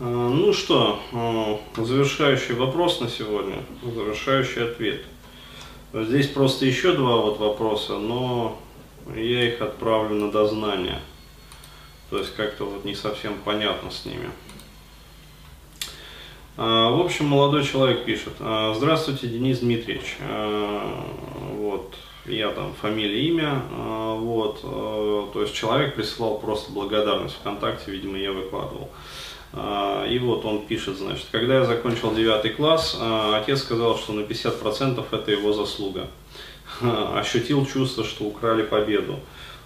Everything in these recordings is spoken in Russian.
А, ну что, а, завершающий вопрос на сегодня, завершающий ответ. Здесь просто еще два вот вопроса, но я их отправлю на дознание. То есть как-то вот не совсем понятно с ними. А, в общем, молодой человек пишет. Здравствуйте, Денис Дмитриевич. Вот, я там фамилия, имя. Вот, то есть человек присылал просто благодарность ВКонтакте, видимо, я выкладывал. А, и вот он пишет, значит, когда я закончил 9 класс, а, отец сказал, что на 50% это его заслуга. Ощутил чувство, что украли победу.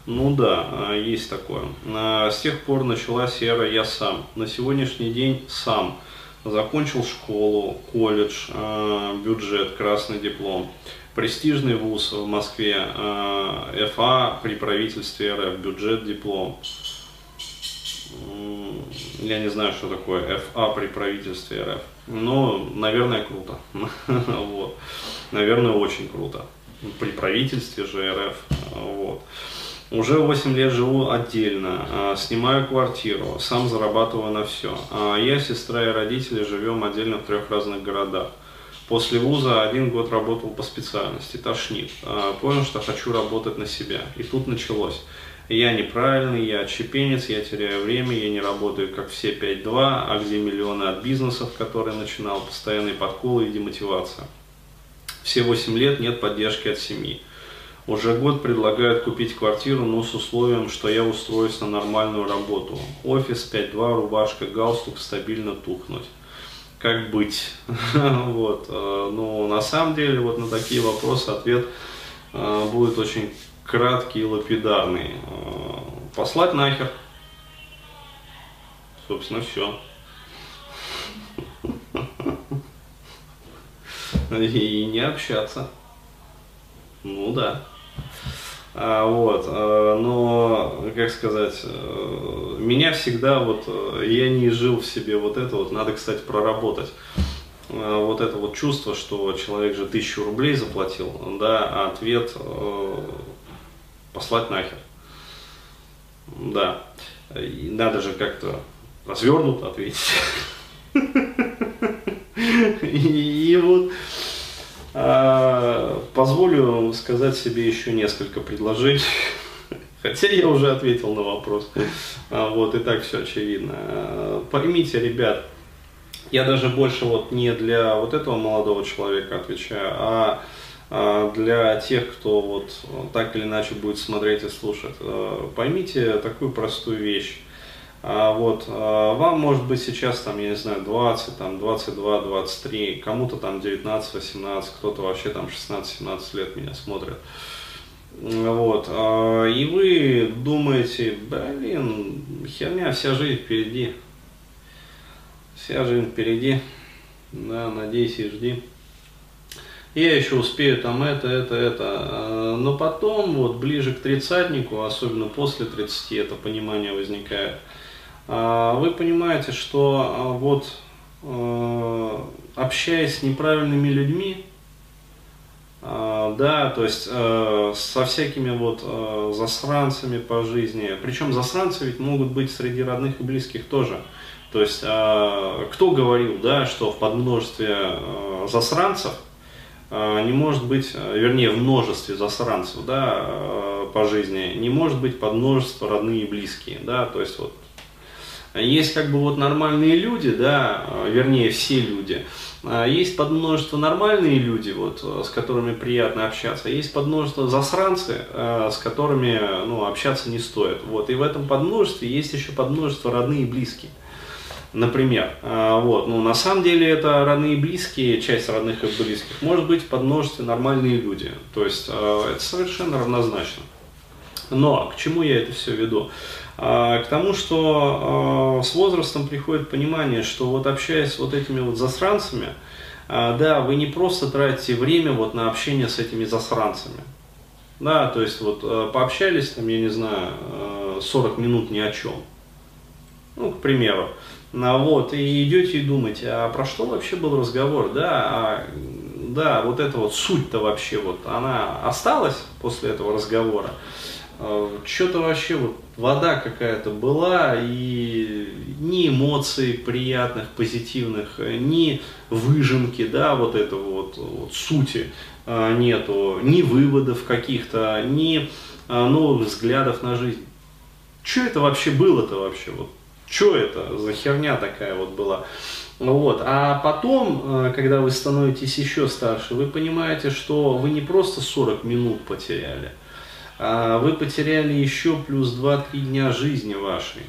Ну да, а, есть такое. С тех пор началась эра «я сам». На сегодняшний день сам. Закончил школу, колледж, бюджет, красный диплом. Престижный вуз в Москве, ФА при правительстве РФ, бюджет, диплом я не знаю, что такое ФА при правительстве РФ. Но, наверное, круто. вот. Наверное, очень круто. При правительстве же РФ. Вот. Уже 8 лет живу отдельно, а, снимаю квартиру, сам зарабатываю на все. А я, сестра и родители живем отдельно в трех разных городах. После вуза один год работал по специальности, тошнит. А, понял, что хочу работать на себя. И тут началось я неправильный, я отщепенец, я теряю время, я не работаю как все 5-2, а где миллионы от бизнесов, которые начинал, постоянные подколы и демотивация. Все 8 лет нет поддержки от семьи. Уже год предлагают купить квартиру, но с условием, что я устроюсь на нормальную работу. Офис 5-2, рубашка, галстук, стабильно тухнуть. Как быть? вот. Э, ну, на самом деле, вот на такие вопросы ответ э, будет очень краткий лапидарный. Э, послать нахер. Собственно, все. И не общаться. Ну да. А, вот, а, но, как сказать, э, меня всегда вот, я не жил в себе вот это вот, надо, кстати, проработать. Вот это вот чувство, что человек же тысячу рублей заплатил, да, а ответ послать нахер. Да. И надо же как-то развернуто ответить. И вот а, позволю сказать себе еще несколько предложений. Хотя я уже ответил на вопрос. А, вот и так все очевидно. Поймите, ребят, я даже больше вот не для вот этого молодого человека отвечаю, а а, для тех, кто вот так или иначе будет смотреть и слушать. А, поймите такую простую вещь. А, вот, вам может быть сейчас там, я не знаю, 20, там, 22, 23, кому-то там 19, 18, кто-то вообще там 16-17 лет меня смотрит. Вот, и вы думаете, блин, херня, вся жизнь впереди. Вся жизнь впереди. Да, надейся и жди я еще успею там это, это, это. А, но потом, вот ближе к тридцатнику, особенно после 30, это понимание возникает. А, вы понимаете, что а, вот общаясь с неправильными людьми, да, то есть со всякими вот засранцами по жизни, причем засранцы ведь могут быть среди родных и близких тоже. То есть кто говорил, да, что в подмножестве засранцев – не может быть, а, вернее, в множестве засранцев, да, а, по жизни, не может быть под множество родные и близкие, да, то есть вот. Есть как бы вот нормальные люди, да, вернее все люди, есть под множество нормальные люди, вот, с которыми приятно общаться, есть под множество засранцы, с которыми ну, общаться не стоит. Вот, и в этом подмножестве есть еще подмножество родные и близкие например. А, вот. Ну, на самом деле это родные и близкие, часть родных и близких, может быть под множестве нормальные люди. То есть а, это совершенно равнозначно. Но к чему я это все веду? А, к тому, что с возрастом приходит понимание, что вот общаясь с вот этими вот засранцами, да, вы не просто тратите время вот на общение с этими засранцами. Да, то есть вот пообщались там, я не знаю, 40 минут ни о чем. Ну, к примеру. А, вот, и идете и думаете, а про что вообще был разговор, да, а, да, вот эта вот суть-то вообще, вот, она осталась после этого разговора, что-то вообще вот вода какая-то была, и ни эмоций приятных, позитивных, ни выжимки, да, вот этого вот, вот сути а, нету, ни выводов каких-то, ни а, новых взглядов на жизнь. Что это вообще было-то вообще? Вот, что это за херня такая вот была? Вот. А потом, а, когда вы становитесь еще старше, вы понимаете, что вы не просто 40 минут потеряли, а вы потеряли еще плюс 2-3 дня жизни вашей.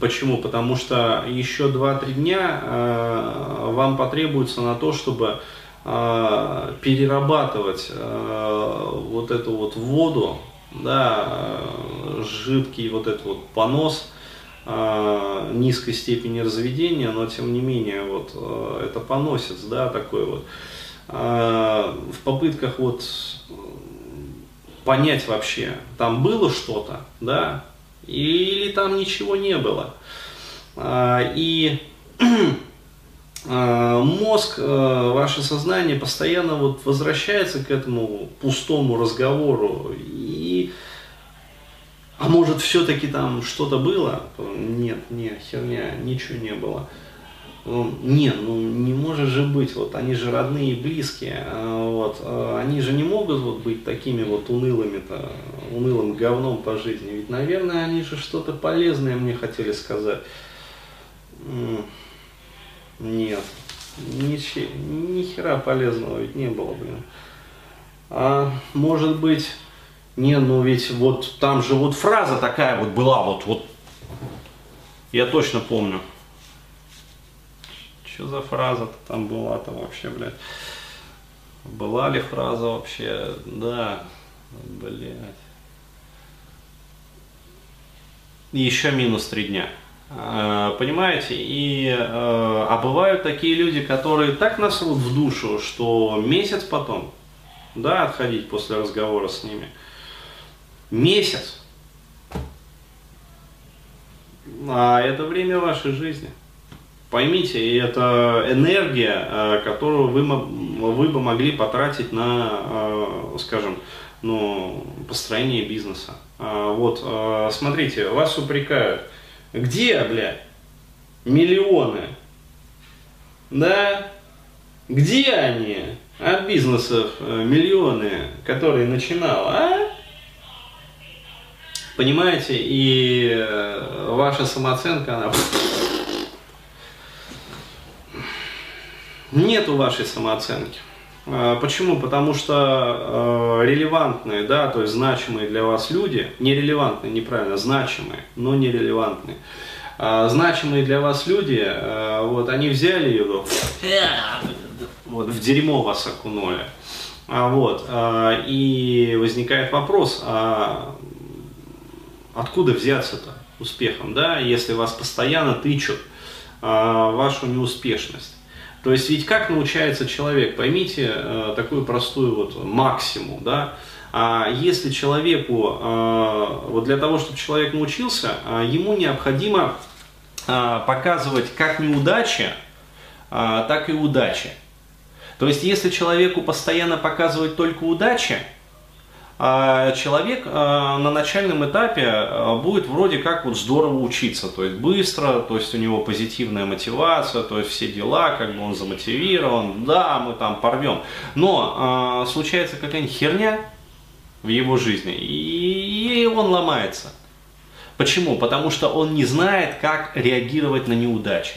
Почему? Потому что еще 2-3 дня э, вам потребуется на то, чтобы э, перерабатывать э, вот эту вот воду, да, жидкий вот этот вот понос э, низкой степени разведения, но тем не менее вот э, это поносец, да, такой вот. Э, в попытках вот понять вообще, там было что-то, да, или там ничего не было. А, и а, мозг, а, ваше сознание постоянно вот возвращается к этому пустому разговору. А может все-таки там что-то было? Нет, нет, херня, ничего не было. Ну, не, ну не может же быть, вот они же родные и близкие, а, вот, а они же не могут вот быть такими вот унылыми-то, унылым говном по жизни, ведь, наверное, они же что-то полезное мне хотели сказать. Нет, ничего, ни хера полезного ведь не было, блин. А может быть, не, ну ведь вот там же вот фраза такая вот была, вот, вот, я точно помню. Что за фраза-то там была-то вообще, блядь? Была ли фраза вообще? Да, блядь. Еще минус три дня. А, понимаете? И, э, а бывают такие люди, которые так насрут в душу, что месяц потом, да, отходить после разговора с ними. Месяц. А это время вашей жизни. Поймите, это энергия, э, которую вы, вы бы могли потратить на, э, скажем, ну, построение бизнеса. А, вот, э, смотрите, вас упрекают. Где, блядь, миллионы? Да? Где они от бизнесов миллионы, которые начинал, а? Понимаете, и ваша самооценка, она Нету вашей самооценки. А, почему? Потому что э, релевантные, да, то есть значимые для вас люди, нерелевантные, неправильно, значимые, но нерелевантные. Э, значимые для вас люди, э, вот они взяли ее, вот в дерьмо вас окунули. А, вот, э, и возникает вопрос, а откуда взяться-то успехом, да, если вас постоянно тычут э, вашу неуспешность. То есть ведь как научается человек? Поймите э, такую простую вот максимум, да? А если человеку, э, вот для того, чтобы человек научился, э, ему необходимо э, показывать как неудачи, э, так и удачи. То есть если человеку постоянно показывать только удачи, а человек а, на начальном этапе а, будет вроде как вот здорово учиться, то есть быстро, то есть у него позитивная мотивация, то есть все дела, как бы он замотивирован, да, мы там порвем. Но случается какая-нибудь херня в его жизни, и он ломается. Почему? Потому что он не знает, как реагировать на неудачи.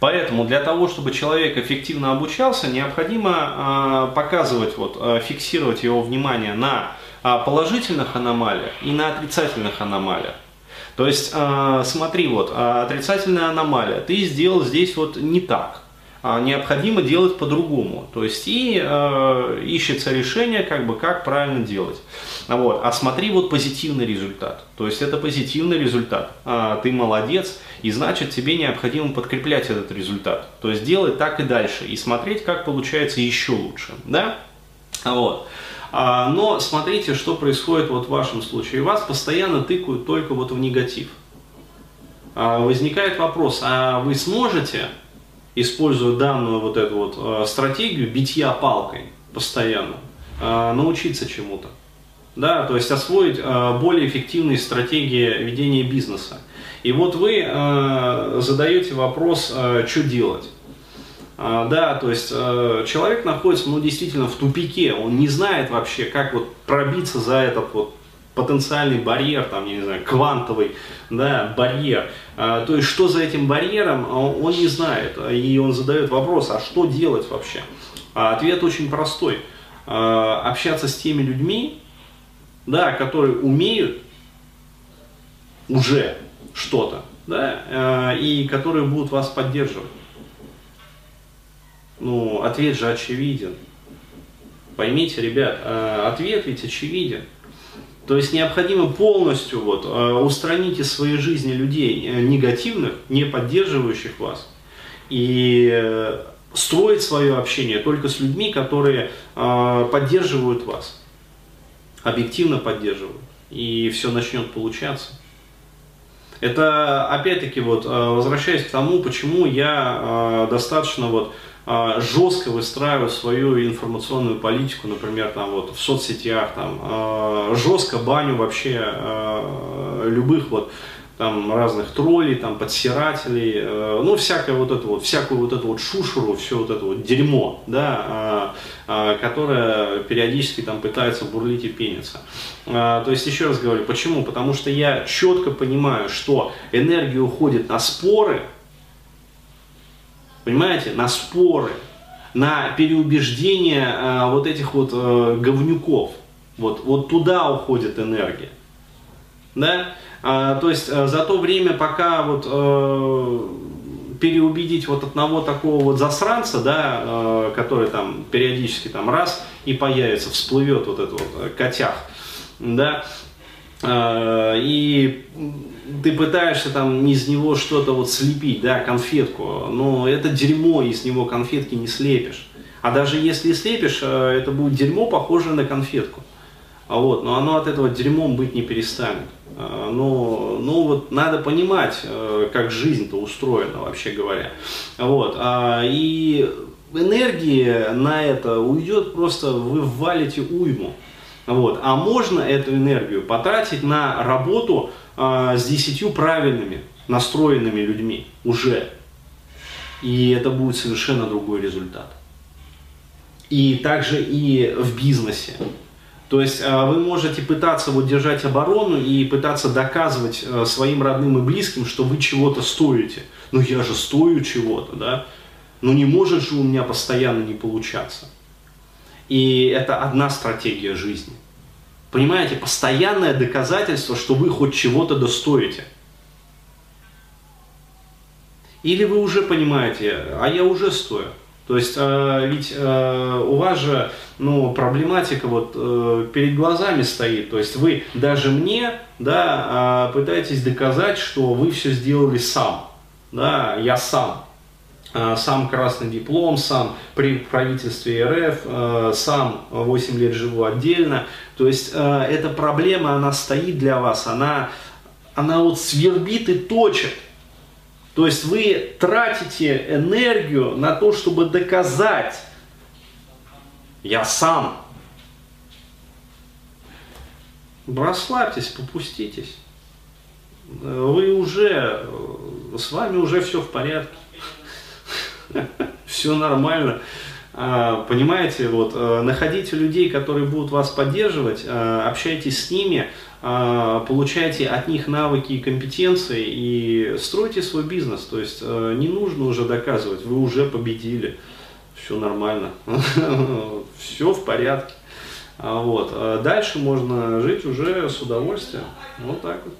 Поэтому для того, чтобы человек эффективно обучался, необходимо э, показывать, вот, э, фиксировать его внимание на э, положительных аномалиях и на отрицательных аномалиях. То есть, смотри, вот, отрицательная аномалия, ты сделал здесь вот не так, а необходимо делать по-другому. То есть и э, ищется решение, как бы как правильно делать. Вот. А смотри вот позитивный результат. То есть это позитивный результат. А, ты молодец, и значит тебе необходимо подкреплять этот результат. То есть делать так и дальше. И смотреть, как получается еще лучше. Да? Вот. А, но смотрите, что происходит вот в вашем случае. Вас постоянно тыкают только вот в негатив. А, возникает вопрос, а вы сможете используя данную вот эту вот э, стратегию битья палкой постоянно, э, научиться чему-то. да, то есть освоить э, более эффективные стратегии ведения бизнеса. И вот вы задаете вопрос, что делать. Да, то есть человек находится, ну, действительно в тупике, он не знает вообще, как вот пробиться за этот вот потенциальный барьер, там, я не знаю, квантовый, да, барьер. А, то есть, что за этим барьером, а, он не знает. И он задает вопрос, а что делать вообще? А ответ очень простой. Общаться с теми людьми, да, которые умеют уже что-то, да, и которые будут вас поддерживать. Ну, ответ же очевиден. Поймите, ребят, ответ ведь очевиден. То есть необходимо полностью вот, а, устранить из своей жизни людей э, негативных, не поддерживающих вас, и э, строить свое общение только с людьми, которые поддерживают вас, объективно поддерживают, и все начнет получаться. Это опять-таки вот возвращаясь к тому, почему я достаточно вот жестко выстраивать свою информационную политику, например, там вот в соцсетях, там а, жестко баню вообще а, любых вот там разных троллей, там подсирателей, ну всякое вот это вот, всякую вот эту вот шушеру, все вот это вот дерьмо, да, которое периодически там пытается бурлить и пениться. То есть еще раз говорю, почему? Потому что я четко понимаю, что энергия уходит на споры, понимаете, на споры, на переубеждение э, вот этих вот э, говнюков. Вот, вот туда уходит энергия. Да? А, то есть э, за то время, пока вот э, переубедить вот одного такого вот засранца, да, э, который там периодически там раз и появится, всплывет вот этот вот котях, да, и ты пытаешься там из него что-то вот слепить, да, конфетку, но это дерьмо, из него конфетки не слепишь. А даже если слепишь, э, это будет дерьмо, похожее на конфетку. А вот, но оно от этого дерьмом быть не перестанет. Э, но, ну вот надо понимать, э, как жизнь-то устроена, вообще говоря. Вот, а, и энергии на это уйдет просто, вы валите уйму. Вот. А можно эту энергию потратить на работу а, с десятью правильными, настроенными людьми уже. И это будет совершенно другой результат. И также и в бизнесе. То есть а, вы можете пытаться вот держать оборону и пытаться доказывать а, своим родным и близким, что вы чего-то стоите. Ну я же стою чего-то, да? Ну не может же у меня постоянно не получаться. И это одна стратегия жизни. Понимаете, постоянное доказательство, что вы хоть чего-то достоите. Или вы уже понимаете, а я уже стою. То есть, э, ведь э, у вас же ну, проблематика вот э, перед глазами стоит. То есть вы даже мне да, э, пытаетесь доказать, что вы все сделали сам. Да, я сам. Э, сам красный диплом, сам при правительстве РФ, э, сам 8 лет живу отдельно. То есть э, эта проблема, она стоит для вас, она, она вот свербит и точит. То есть вы тратите энергию на то, чтобы доказать, я сам. Расслабьтесь, попуститесь. Вы уже, с вами уже все в порядке. Все нормально. А, понимаете, вот, э, находите людей, которые будут вас поддерживать, э, общайтесь с ними, а, получайте от них навыки и компетенции и стройте свой бизнес. То есть э, не нужно уже доказывать, вы уже победили, все нормально, все в порядке. А вот. Дальше можно жить уже с удовольствием. Вот так вот.